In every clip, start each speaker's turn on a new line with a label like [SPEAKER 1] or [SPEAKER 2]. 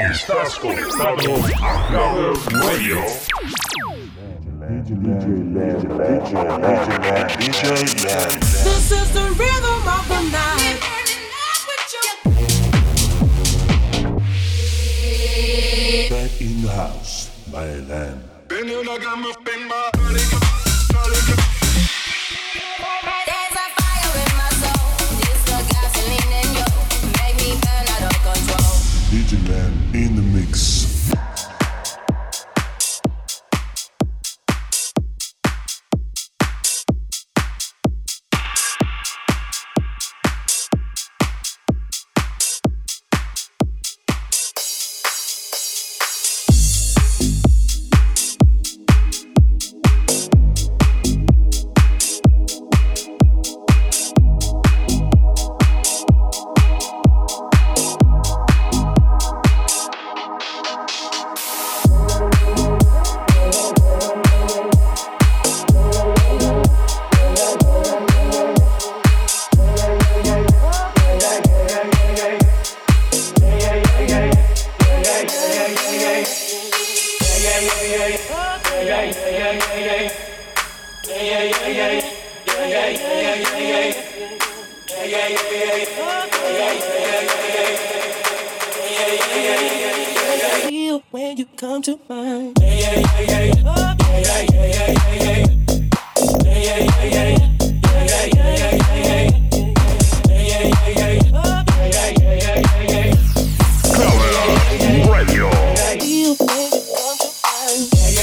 [SPEAKER 1] Estás conectado a Clubbers Radio.
[SPEAKER 2] This is the rhythm of the night.
[SPEAKER 3] Back in the house, my land.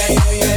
[SPEAKER 2] To mind. Feel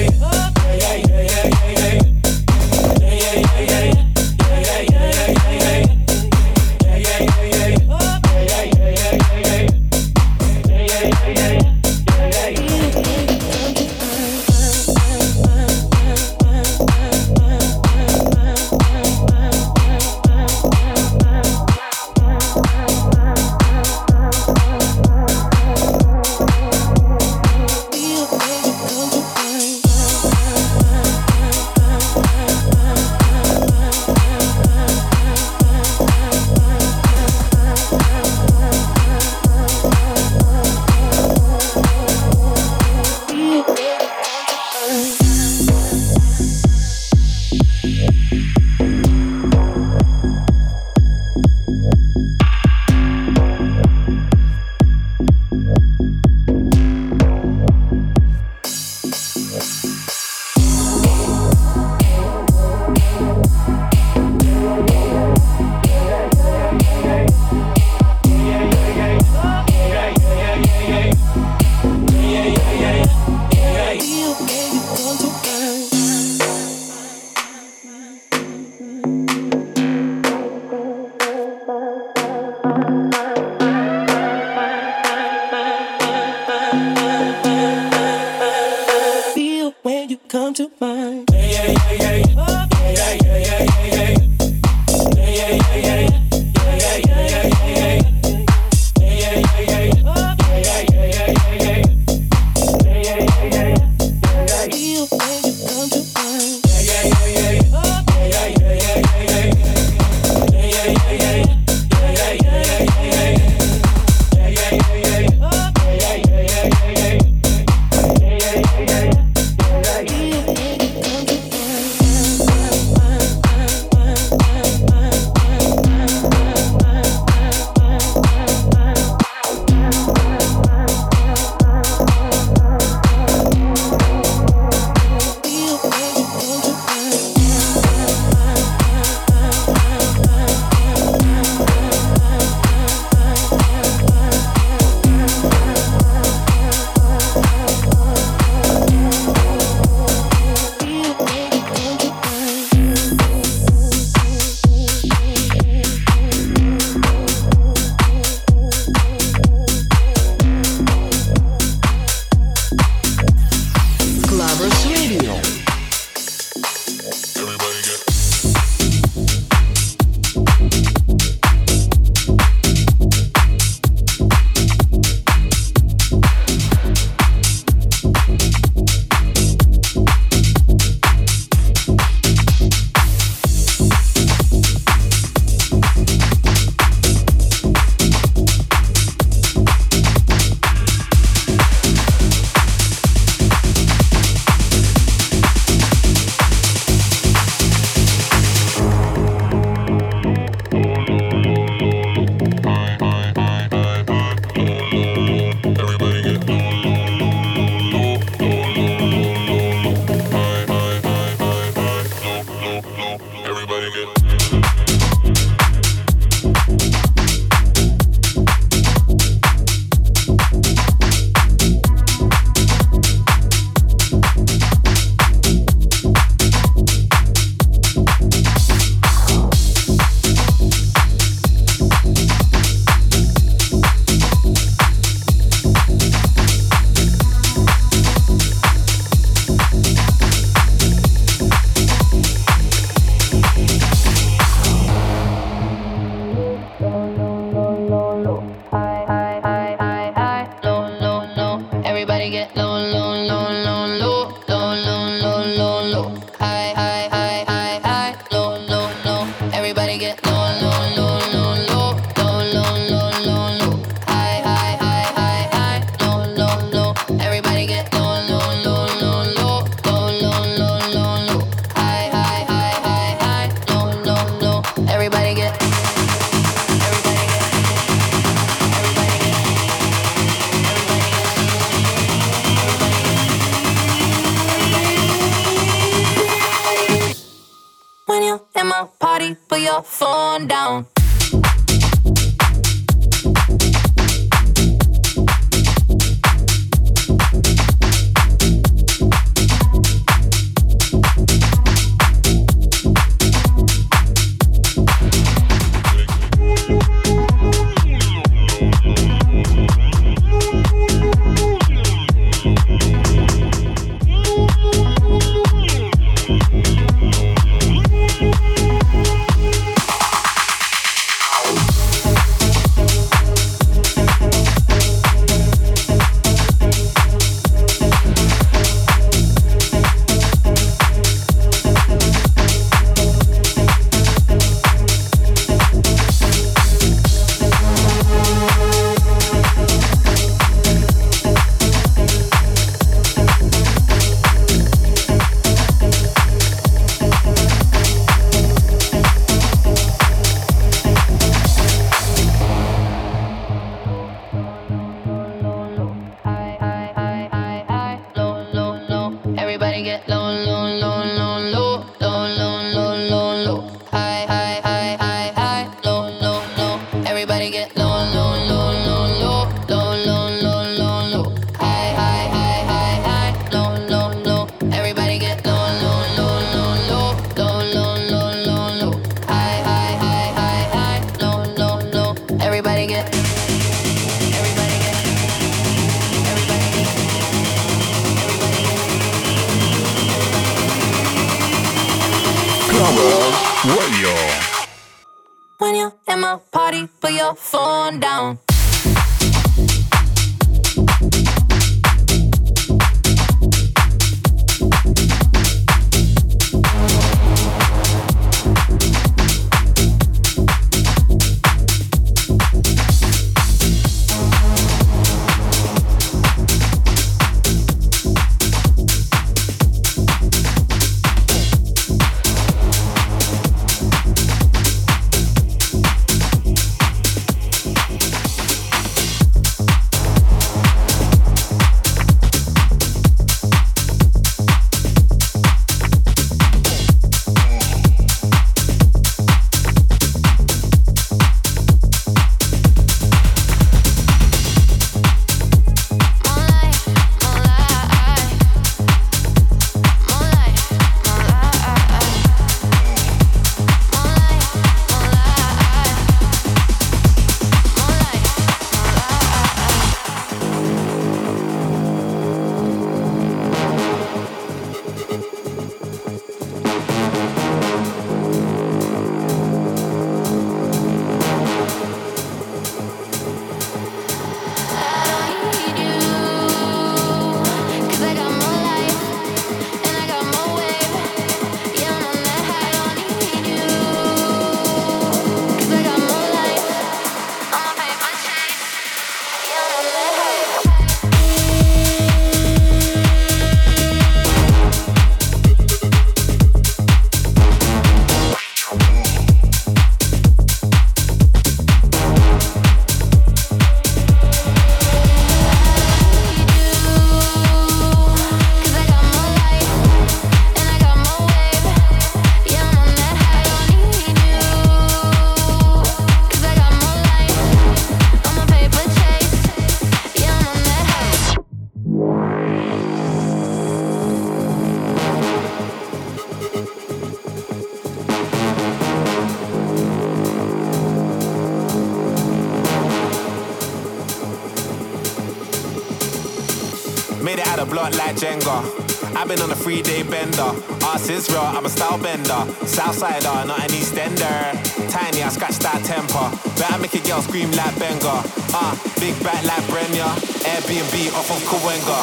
[SPEAKER 4] Jenga. I've been on a three day bender. Ass is real, I'm a style bender. Southsider, not an Eastender. Tiny, I scratch that temper. Better make a girl scream like Benga. Ah, uh, big back like Brenya. Airbnb off of Cahuenga.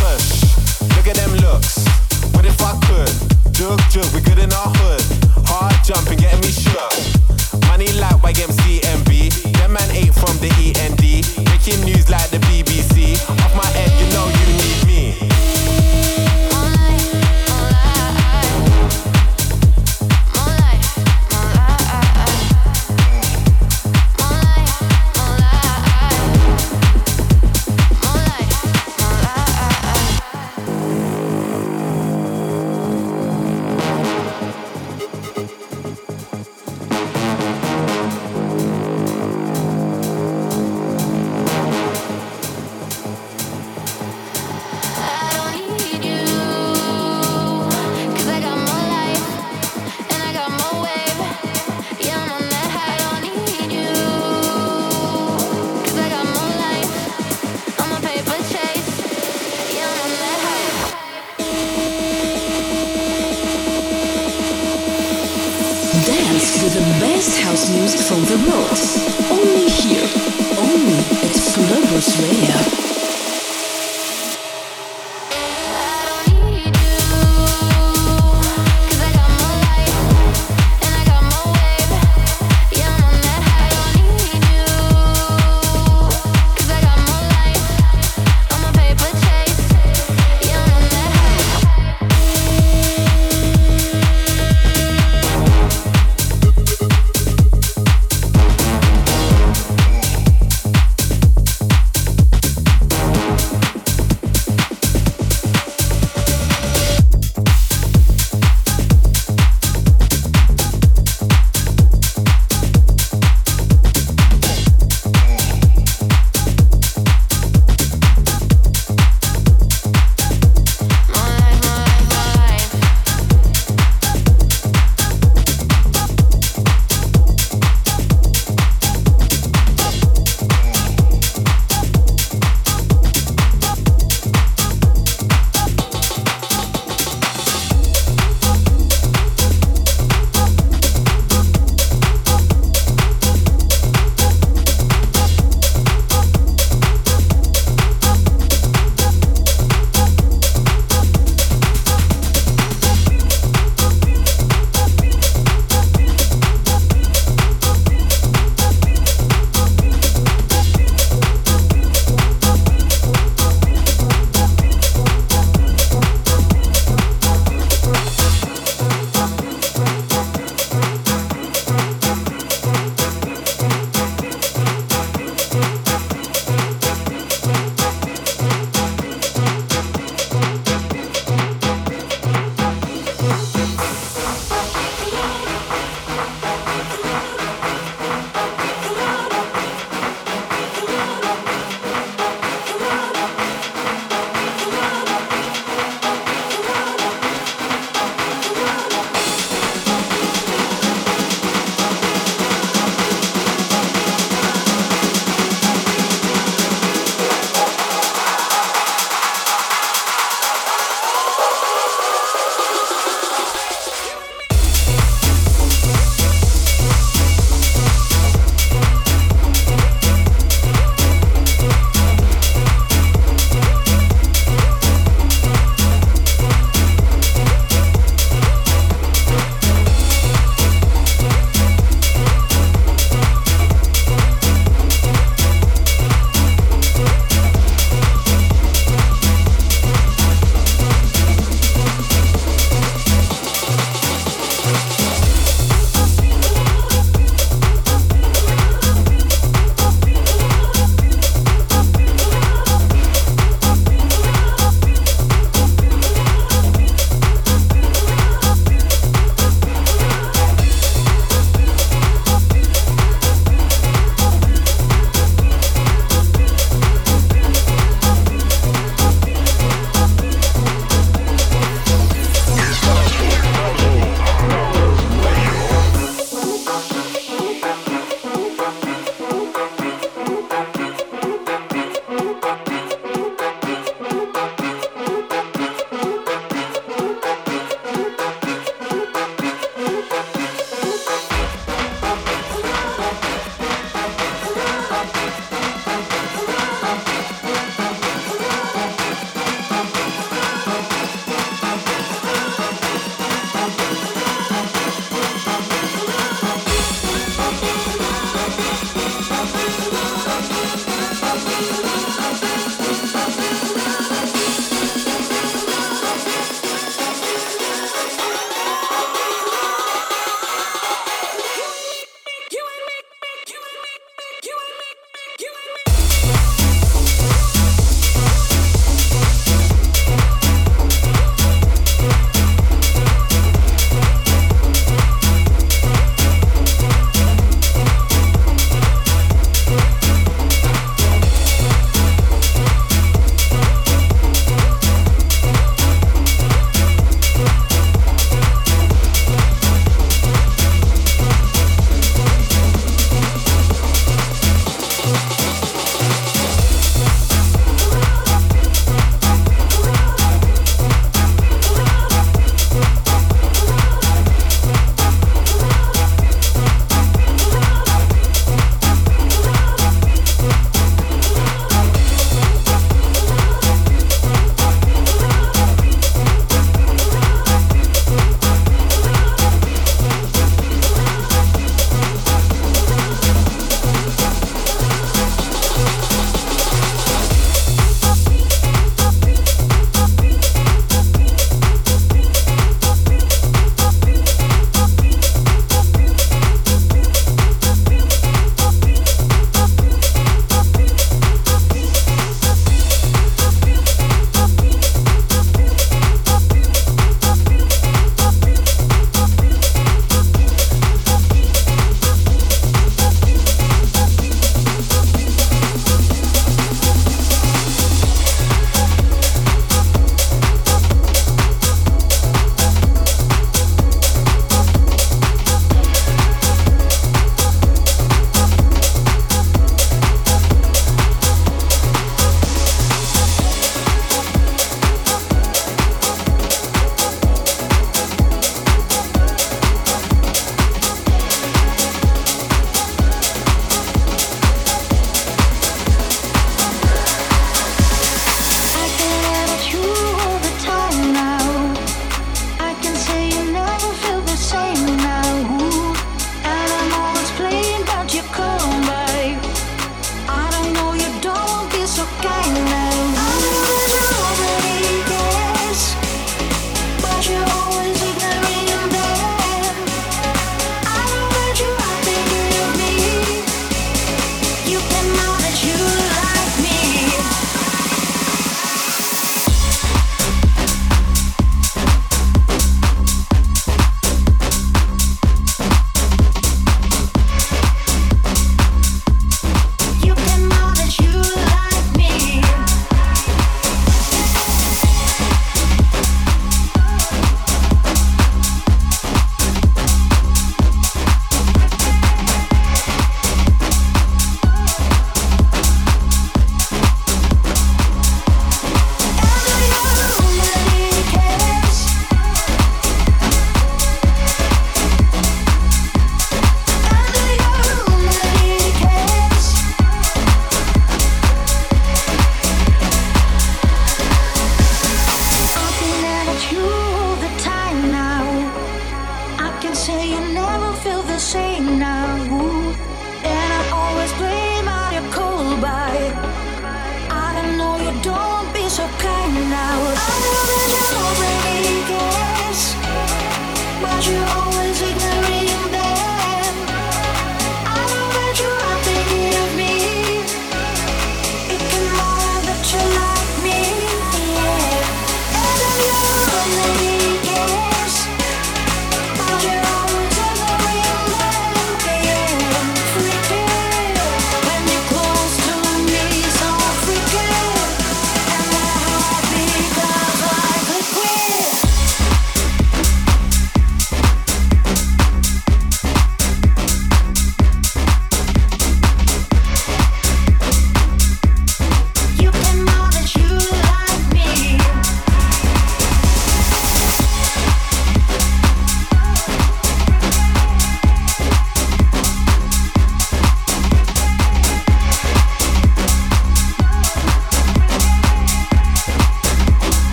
[SPEAKER 4] Push, look at them looks. What if I could? Jug, jug, we good in our hood. Hard jumping, getting me shook. Money like YMCMB.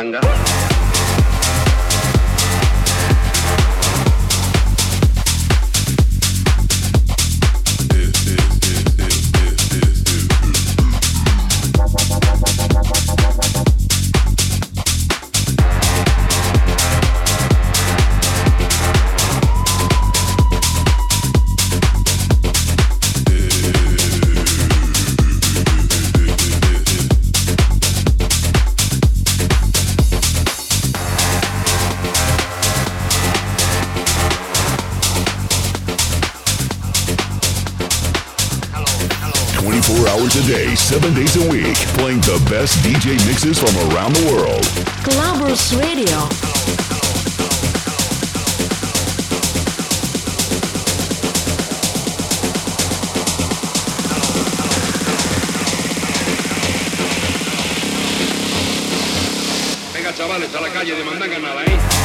[SPEAKER 3] నంగా seven days a week, playing the best DJ mixes from around the world.
[SPEAKER 5] Clubbers Radio.
[SPEAKER 6] Venga, chavales, a la calle de Mandanga ¿eh?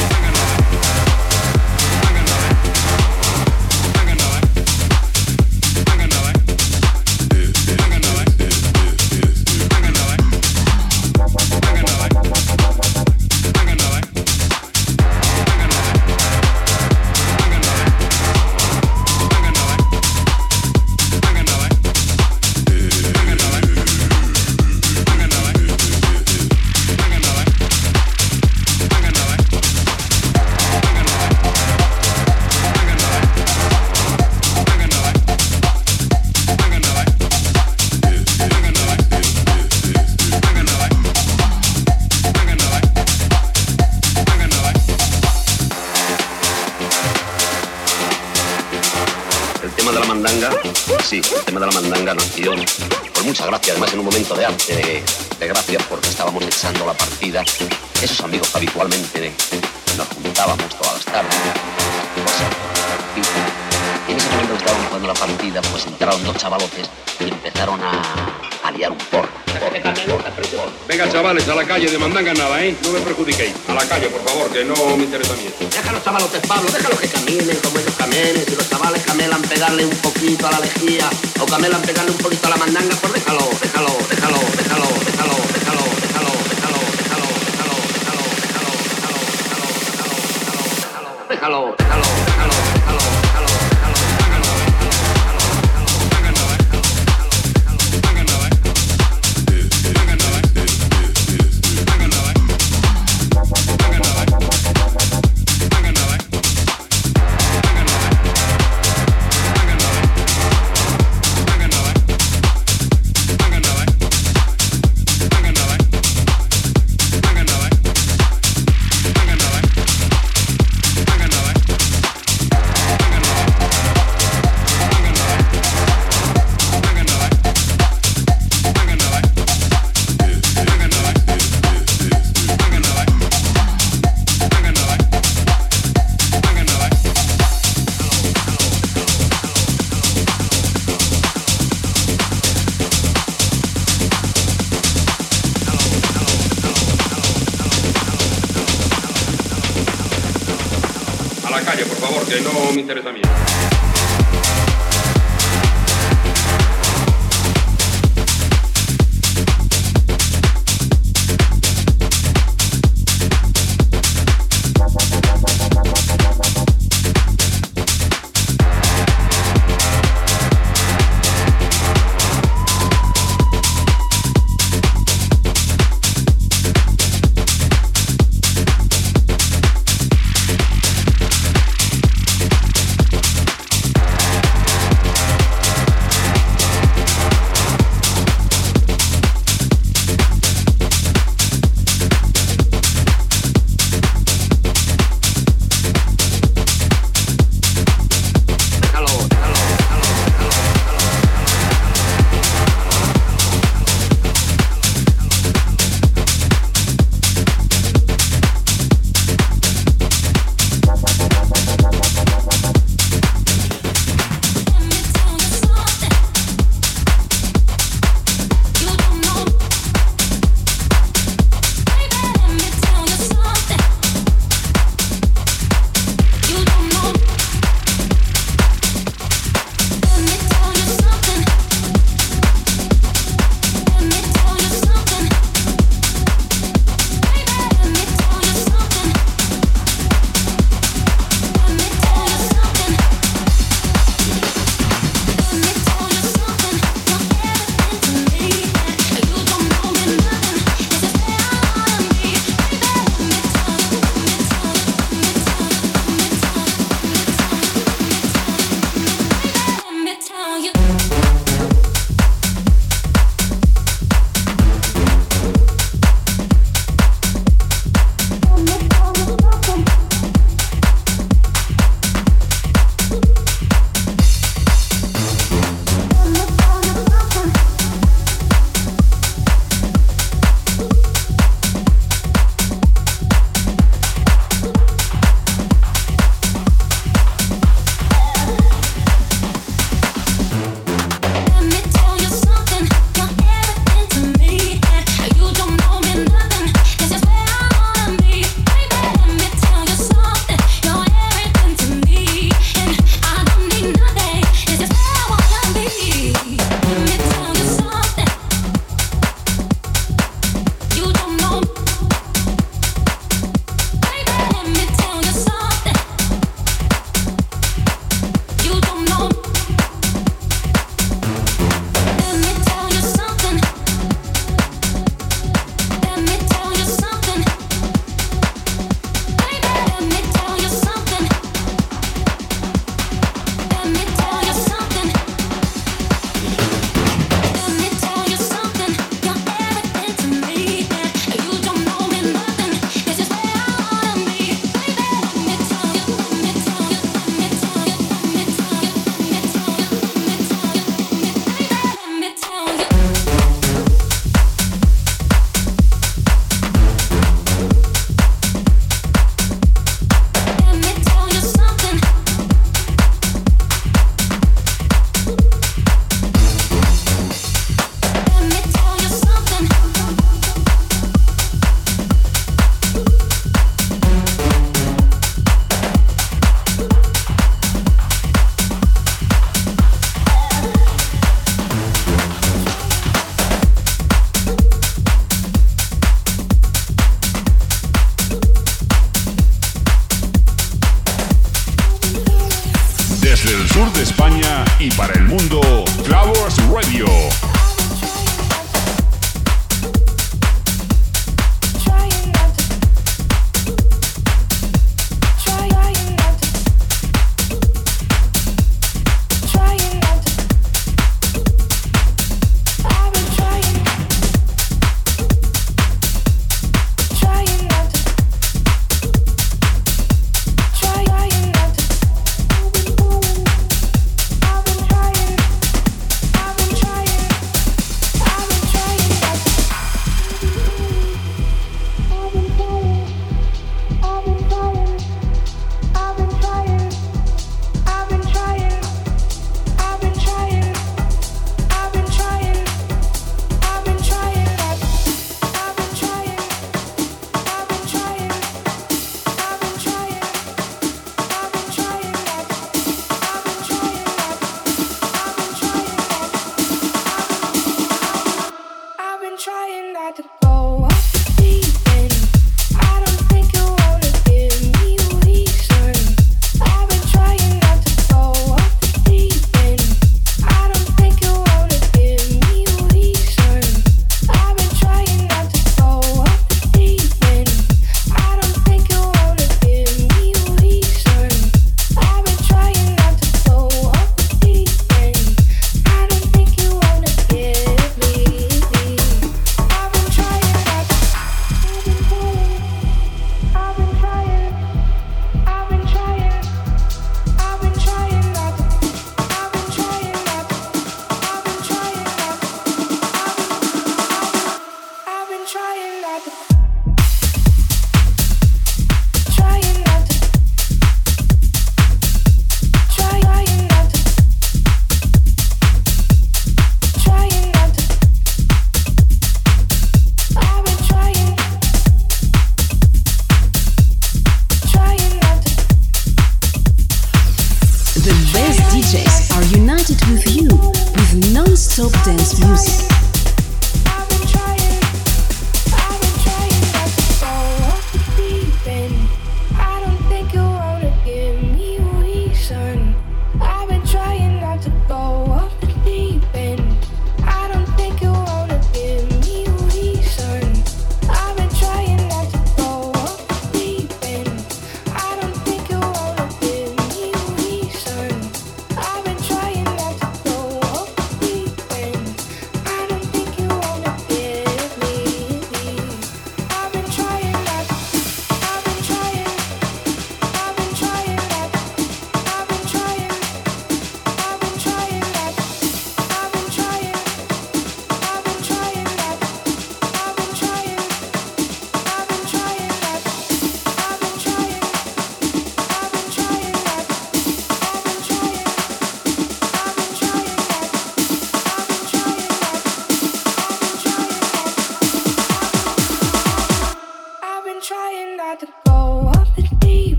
[SPEAKER 6] A la calle, de mandanga nada, ¿eh? No me perjudiquéis. A la calle, por favor, que no me interesa a mí. Déjalos, chavalotes, Pablo, déjalos que caminen como ellos caminen. Si los chavales camelan pegarle un poquito a la lejía o camelan pegarle un poquito a la mandanga, pues déjalo, déjalo, déjalo, déjalo, déjalo, déjalo, déjalo, déjalo, déjalo, déjalo, déjalo, déjalo, déjalo, déjalo, déjalo, déjalo.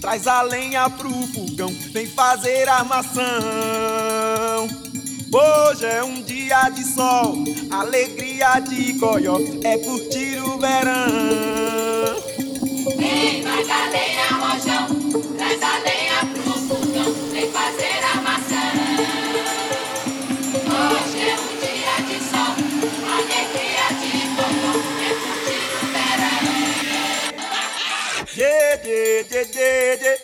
[SPEAKER 7] Traz a lenha pro fogão, vem fazer armação. Hoje é um dia de sol, alegria de goió, é curtir o verão. Yeah, yeah, yeah,